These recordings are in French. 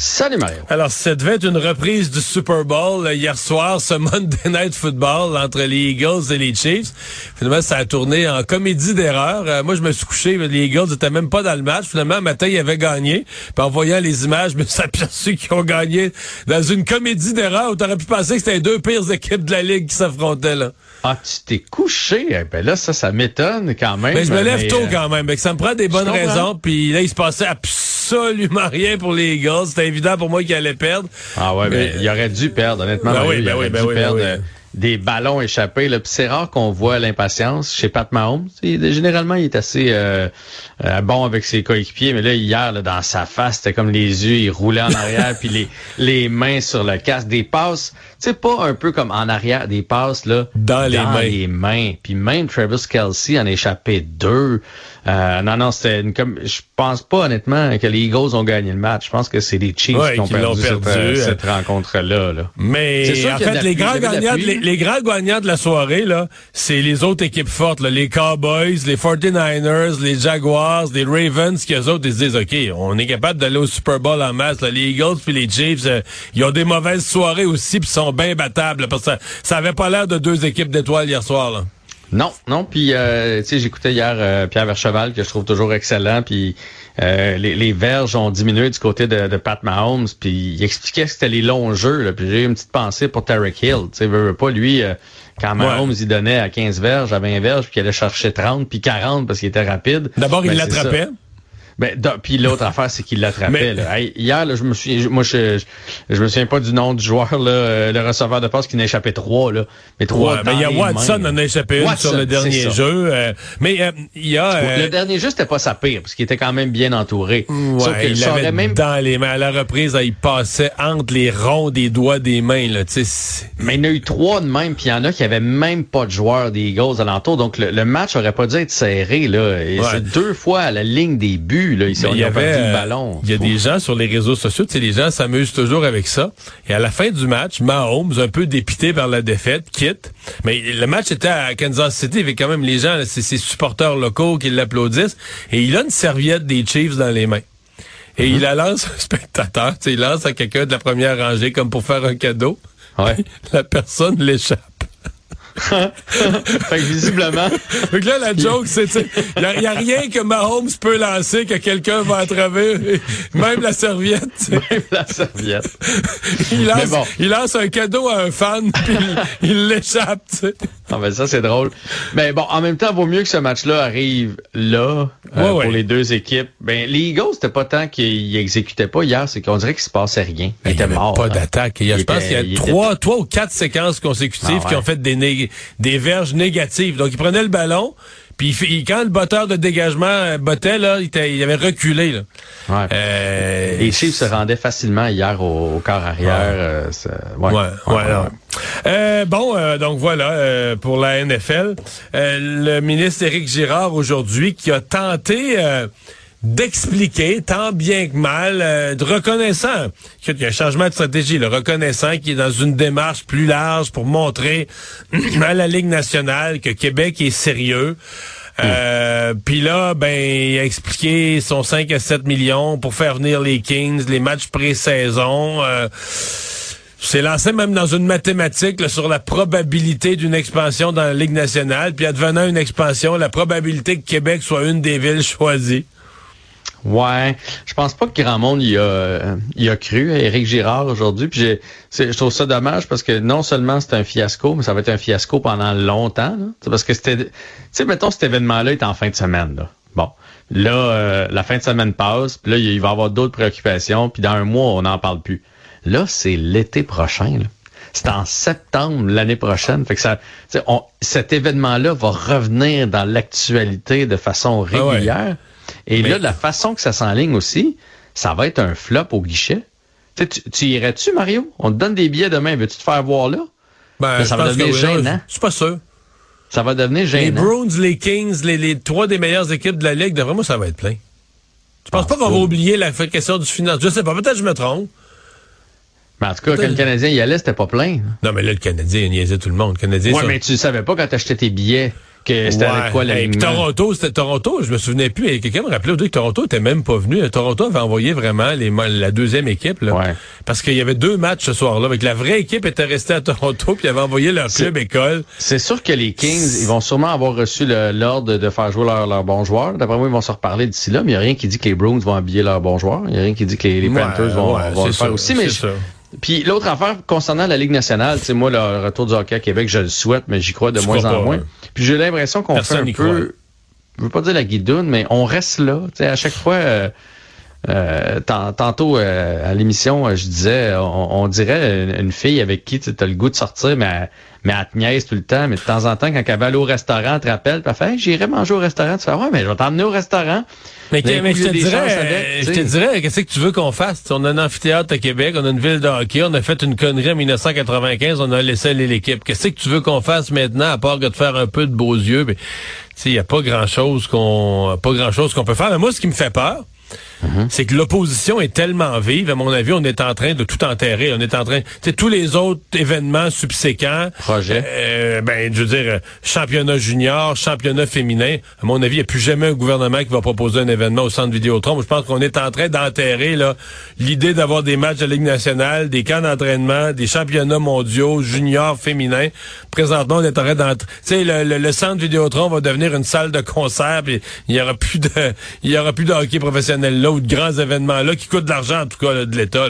Salut Mario. Alors, ça devait être une reprise du Super Bowl euh, hier soir, ce Monday Night Football entre les Eagles et les Chiefs. Finalement, ça a tourné en comédie d'erreur. Euh, moi, je me suis couché, les Eagles étaient même pas dans le match. Finalement, matin, ils avaient gagné. Puis en voyant les images, je me suis aperçu qu'ils ont gagné dans une comédie d'erreur où t'aurais pu penser que c'était les deux pires équipes de la Ligue qui s'affrontaient là. Ah, tu t'es couché? Eh ben là, ça, ça m'étonne quand même. Mais je me lève tôt euh, quand même. ça me prend des bonnes raisons. Puis là, il se passait absolument rien pour les Eagles. C'était évident pour moi qu'ils allaient perdre. Ah ouais, mais il aurait dû perdre, honnêtement. Ben oui, ben oui, ben dû oui, ben perdre oui. euh, des ballons échappés. Là. C'est rare qu'on voit l'impatience chez Pat Mahomes. Il- généralement, il est assez euh, euh, bon avec ses coéquipiers, mais là, hier, là, dans sa face, c'était comme les yeux, il roulait en arrière, puis les, les mains sur le casque. Des passes, tu sais, pas un peu comme en arrière, des passes là Dans les mains. les mains. Puis même Travis Kelsey en a échappé deux. Euh, non, non, c'était une comme. Je pense pas honnêtement que les Eagles ont gagné le match. Je pense que c'est les Chiefs Ouais, qui ont qui perdu, cette, perdu. euh, cette rencontre-là. Là. C'est Mais en fait, les grands, gagnants, de- les, les grands gagnants de la soirée, là, c'est les autres équipes fortes, là, les Cowboys, les 49ers, les Jaguars, les Ravens, qui eux autres, ils se disent, OK, on est capable d'aller au Super Bowl en masse. là. Les Eagles puis les Chiefs, euh, ils ont des mauvaises soirées aussi, puis sont bien battables, là, parce que ça, ça avait pas l'air de deux équipes d'étoiles hier soir. Là. Non, non. Puis euh, tu sais, j'écoutais hier euh, Pierre Vercheval que je trouve toujours excellent. Puis euh, les, les verges ont diminué du côté de, de Pat Mahomes. Puis il expliquait que c'était les longs jeux. Là. Puis j'ai eu une petite pensée pour Tarek Hill. Tu sais, veut, veut pas lui. euh, quand Mahomes il donnait à 15 verges, à 20 verges, puis qu'il allait chercher 30 puis 40 parce qu'il était rapide. D'abord, il Ben, l'attrapait. Ben, puis l'autre affaire, c'est qu'il l'attrapait. Hey, hier, là, je me suis, moi, je, je, je me souviens pas du nom du joueur, là, euh, le receveur de passe qui n'a échappé trois, là. Mais trois. Ouais, ben, il y a Watson en a échappé une Watson, sur le dernier jeu. euh, mais euh, il y a... euh, Le dernier jeu, c'était pas sa pire, parce qu'il était quand même bien entouré. Ouais, il l'avait même. dans les mains. À la reprise, il passait entre les ronds des doigts des mains. Là, tu sais, c'est- Mais il y en a eu trois de même, puis il y en a qui avaient même pas de joueurs des Eagles alentour. Donc le, le match aurait pas dû être serré, là. Ouais. c'est deux fois à la ligne des buts, là. Ils, il y avait, perdu euh, le ballon. Il y a des gens sur les réseaux sociaux, tu sais, les gens s'amusent toujours avec ça. Et à la fin du match, Mahomes, un peu dépité par la défaite, quitte. Mais le match était à Kansas City, avec quand même les gens, c'est ses supporters locaux qui l'applaudissent. Et il a une serviette des Chiefs dans les mains. Et Mm-hmm. il la lance à un spectateur, tu sais, il lance à quelqu'un de la première rangée comme pour faire un cadeau. Ouais. La personne l'échappe. fait que visiblement, Donc là, la joke, c'est, il n'y a, rien que Mahomes peut lancer que quelqu'un va attraper, même la serviette. même la serviette. Il lance, Mais bon. il lance un cadeau à un fan, puis il l'échappe. Ah ben ça c'est drôle. Mais bon, en même temps, vaut mieux que ce match-là arrive là euh, Ouais, pour les deux équipes. Ben les Eagles, c'était pas tant qu'ils exécutaient pas hier, c'est qu'on dirait qu'il se passait rien. Il avait morts. pas hein. d'attaque. Je pense était- qu'il y a était- trois, trois ou quatre séquences consécutives Ah ouais. qui ont fait des, des verges négatives. Donc, il prenait le ballon, puis il quand le botteur de dégagement euh, bottait, là, il, avait reculé. Là. Ouais. Euh, Les Chiefs se rendaient facilement hier au, au corps arrière. euh, ça- ouais. Ouais, ouais. Euh, bon, euh, donc voilà euh, pour la NFL. Euh, le ministre Éric Girard aujourd'hui qui a tenté euh, d'expliquer tant bien que mal, euh, de reconnaissant qu'il y a un changement de stratégie, le reconnaissant qui est dans une démarche plus large pour montrer à la Ligue nationale que Québec est sérieux. Euh, Puis là, ben, il a expliqué son 5 à 7 millions pour faire venir les Kings, les matchs pré-saison. Euh, c'est lancé même dans une mathématique là, sur la probabilité d'une expansion dans la Ligue nationale. Puis advenant une expansion, la probabilité que Québec soit une des villes choisies. Ouais, je pense pas que grand monde y a, euh, y a cru à Éric Girard aujourd'hui. Puis je trouve ça dommage parce que non seulement c'est un fiasco, mais ça va être un fiasco pendant longtemps. là. Parce que c'était, tu sais, mettons cet événement-là est en fin de semaine. Là. Bon, là, euh, la fin de semaine passe, puis là il va y avoir d'autres préoccupations, puis dans un mois on n'en parle plus. Là, c'est l'été prochain. là. C'est en septembre l'année prochaine. Fait que ça, on- cet événement-là va revenir dans l'actualité de façon Ah ouais. Et Mais- là, de la façon que ça s'enligne aussi, ça va être un flop au guichet. Tu, sais, tu, tu irais-tu, Mario? On te donne des billets demain. Veux-tu te faire voir là? Ben, ça va devenir gênant. Je suis pas sûr. Ça va devenir Les gênant. Bruins, les Kings, les, les trois des meilleures équipes de la Ligue, d'après moi, ça va être plein. Je pense pas qu'on va oublier la question du financement. Je sais pas, peut-être que je me trompe. Mais en tout cas, quand le Canadien y allait, c'était pas plein. Non, mais là, le Canadien, il niaisait tout le monde. Le Canadien, ouais, mais tu savais pas quand t'achetais tes billets que c'était avec quoi la Toronto, c'était Toronto, je me souvenais plus. Et quelqu'un me rappelait que Toronto était même pas venu. Toronto avait envoyé vraiment les, la deuxième équipe. Là, ouais. Parce qu'il y avait deux matchs ce soir-là. Avec la vraie équipe était restée à Toronto, puis avait envoyé leur club école. C'est sûr que les Kings, ils vont sûrement avoir reçu l'ordre de faire jouer leurs leur bons joueurs. D'après moi, ils vont se reparler d'ici là, mais il n'y a rien qui dit que les Bruins vont habiller leurs bons joueurs. Il n'y a rien qui dit que les, Panthers vont, vont le faire aussi. Mais puis l'autre affaire concernant la Ligue nationale, c'est moi le retour du hockey à Québec, je le souhaite, mais j'y crois de moins en moins. Puis j'ai l'impression qu'on fait un peu, je veux pas dire la guidoune, mais on reste là. Tu sais, à chaque fois, euh, euh, tantôt euh, à l'émission, je disais, on, dirait une, fille avec qui tu as le goût de sortir, mais mais elle te niaise tout le temps. Mais de temps en temps, quand elle va aller au restaurant, elle te rappelle, puis elle fait j'irai manger au restaurant. Tu fais ouais, mais je vais t'emmener au restaurant. Mais, je, te dirais, je te dirais, qu'est-ce que tu veux qu'on fasse? on a un amphithéâtre à Québec, on a une ville de hockey, on a fait une connerie en 1995, on a laissé aller l'équipe. Qu'est-ce que tu veux qu'on fasse maintenant, à part que de faire un peu de beaux yeux? Il n'y a pas grand-chose qu'on pas grand-chose qu'on peut faire. Mais moi, ce qui me fait peur, Mhm. C'est que l'opposition est tellement vive, à mon avis, on est en train de tout enterrer. On est en train, tu tous les autres événements subséquents. Projet. Euh, ben, je veux dire, championnat junior, championnat féminin. À mon avis, il n'y a plus jamais un gouvernement qui va proposer un événement au centre Vidéotron. Je pense qu'on est en train d'enterrer là l'idée d'avoir des matchs de Ligue nationale, des camps d'entraînement, des championnats mondiaux juniors féminins. Présentement, on est en. Tu sais, le, le, centre Vidéotron va devenir une salle de concert. Puis il y aura plus de, il y aura plus de hockey professionnel là ou de grands événements-là qui coûtent de l'argent, en tout cas, de l'État.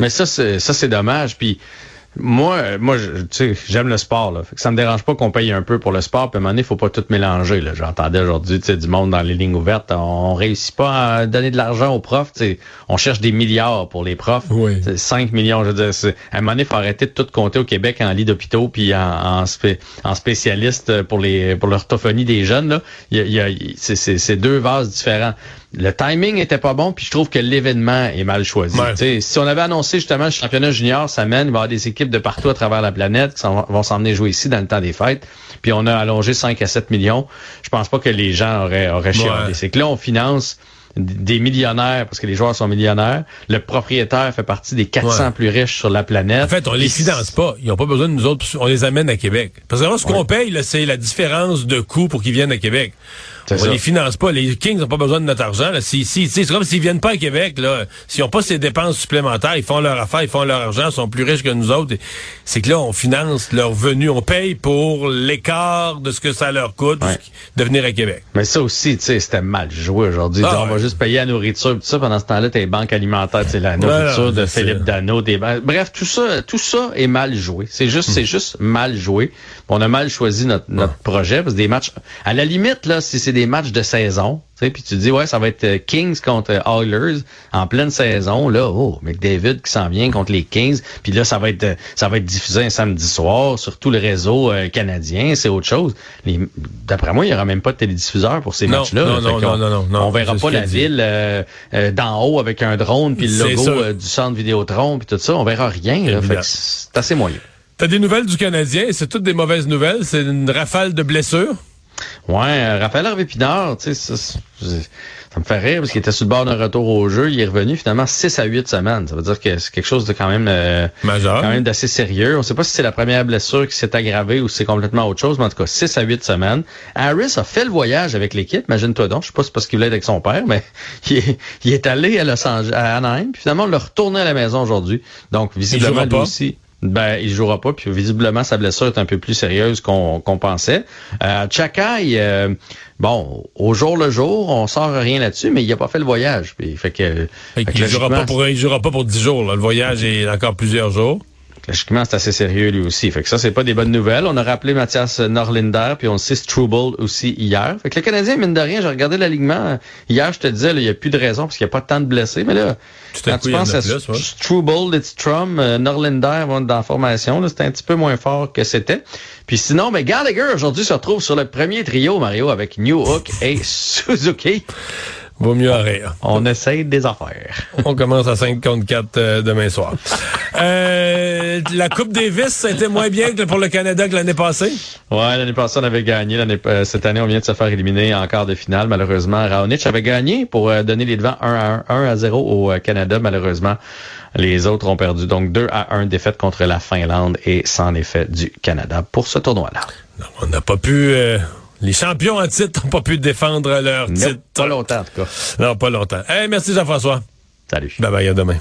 Mais ça, c'est ça, c'est dommage. Puis moi, moi, tu sais, j'aime le sport. Là. Fait que ça me dérange pas qu'on paye un peu pour le sport. Puis à un moment donné, il faut pas tout mélanger. J'entendais aujourd'hui, tu sais, du monde dans les lignes ouvertes. On réussit pas à donner de l'argent aux profs. sais, On cherche des milliards pour les profs. Oui. 5 millions. Je veux dire, à un moment donné, il faut arrêter de tout compter au Québec en lit d'hôpitaux puis en, en, spécialiste pour les pour l'orthophonie des jeunes. Là. Il y a, c'est deux vases différents le timing était pas bon, puis je trouve que l'événement est mal choisi. Si on avait annoncé justement le championnat junior, ça mène, il va y avoir des équipes de partout à travers la planète qui vont s'emmener jouer ici dans le temps des fêtes, puis on a allongé 5 à 7 millions. Je pense pas que les gens auraient, auraient C'est que là, on finance des millionnaires, parce que les joueurs sont millionnaires. Le propriétaire fait partie des 400 plus riches sur la planète. En fait, on les finance pas. Ils n'ont pas besoin de nous autres. On les amène à Québec. Parce que ce qu'on paye, c'est la différence de coût pour qu'ils viennent à Québec. On les finance pas. Les Kings n'ont pas besoin de notre argent. Si, si, c'est comme s'ils viennent pas à Québec. Là, s'ils n'ont pas ces dépenses supplémentaires, ils font leur affaire, ils font leur argent, ils sont plus riches que nous autres. C'est que là, on finance leur venue, on paye pour l'écart de ce que ça leur coûte de venir à Québec. Mais ça aussi, tu sais, c'était mal joué aujourd'hui. Ah, on va juste payer la nourriture, tout ça. Pendant ce temps-là, tes banques alimentaires, c'est la nourriture de Philippe Dano, des Bref, tout ça, tout ça est mal joué. C'est juste, c'est juste mal joué. On a mal choisi notre, notre projet parce que des matchs, à la limite là, si c'est des matchs de saison, tu sais, puis tu dis ouais, ça va être euh, Kings contre euh, Oilers en pleine saison là, oh, McDavid qui s'en vient contre les Kings, puis là ça va être ça va être diffusé un samedi soir sur tout le réseau euh, canadien, c'est autre chose. D'après moi, il y aura même pas de télédiffuseur pour ces matchs-là. Non, non, non, non, non, on verra pas la ville d'en haut avec un drone puis le logo du centre Vidéotron puis tout ça, on verra rien. Là, c'est assez moyen. T'as des nouvelles du Canadien, c'est toutes des mauvaises nouvelles, c'est une rafale de blessures? Ouais, euh, Raphaël Harvey Pinard, tu sais, ça, me fait rire parce qu'il était sur le bord d'un retour au jeu. Il est revenu finalement 6 à 8 semaines. Ça veut dire que c'est quelque chose de quand même euh, quand même d'assez sérieux. On sait pas si c'est la première blessure qui s'est aggravée ou si c'est complètement autre chose, mais en tout cas 6 à 8 semaines. Harris a fait le voyage avec l'équipe. Imagine-toi donc, je sais pas si c'est parce qu'il voulait être avec son père, mais il est, allé à Los Angeles, à Anaheim, puis finalement on l'a retourné à la maison aujourd'hui. Donc visiblement lui aussi. Ben, il jouera pas, puis visiblement sa blessure est un peu plus sérieuse qu'on pensait. Euh, Chakai, euh, bon, au jour le jour, on sort rien là-dessus, mais il a pas fait le voyage. Puis, fait que, il, jouera pas pour, il jouera pas pour 10 jours. Le voyage est encore plusieurs jours. Logiquement, c'est assez sérieux lui aussi. Fait que ça, c'est pas des bonnes nouvelles. On a rappelé Mathias Norlinder, puis on sait Struble aussi hier. Fait que le Canadien, mine de rien, j'ai regardé l'alignement. Hier, je te disais, il n'y a plus de raison parce qu'il n'y a pas tant de blessés. Mais là, quand tu penses à Struble, Lidstrom, euh, Norlinder vont dans la formation, c'est un petit peu moins fort que c'était. Puis sinon, mais Gallagher aujourd'hui se retrouve sur le premier trio, Mario, avec New Hook et Suzuki. Vaut mieux en rire. On essaye des affaires. On commence à 5 contre 4 euh, demain soir. Euh, la Coupe Davis, ça a été moins bien que pour le Canada que l'année passée? Ouais, l'année passée, on avait gagné. L'année, euh, cette année, on vient de se faire éliminer en quart de finale. Malheureusement, Raonic avait gagné pour donner les devants 1 à 1, 1 à 0 au Canada. Malheureusement, les autres ont perdu. Donc 2 à 1 défaite contre la Finlande et sans effet du Canada pour ce tournoi-là. On n'a pas pu... Les champions en titre n'ont pas pu défendre leur titre. Pas longtemps, en tout cas. Non, pas longtemps. Hey, merci Jean-François. Salut. Bye bye, à demain.